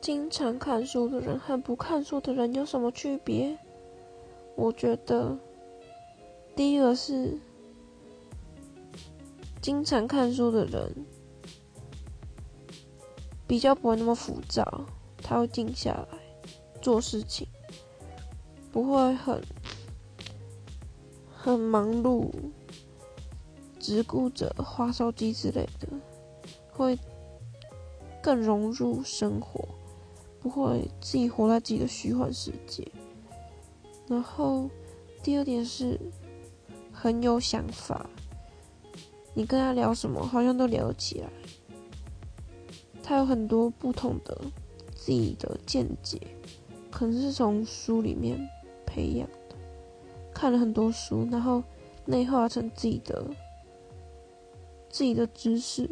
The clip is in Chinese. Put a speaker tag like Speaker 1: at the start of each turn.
Speaker 1: 经常看书的人和不看书的人有什么区别？我觉得，第一个是经常看书的人比较不会那么浮躁，他会静下来做事情，不会很很忙碌，只顾着划手机之类的，会更融入生活。不会自己活在自己的虚幻世界。然后第二点是很有想法，你跟他聊什么，好像都聊得起来。他有很多不同的自己的见解，可能是从书里面培养的，看了很多书，然后内化成自己的自己的知识，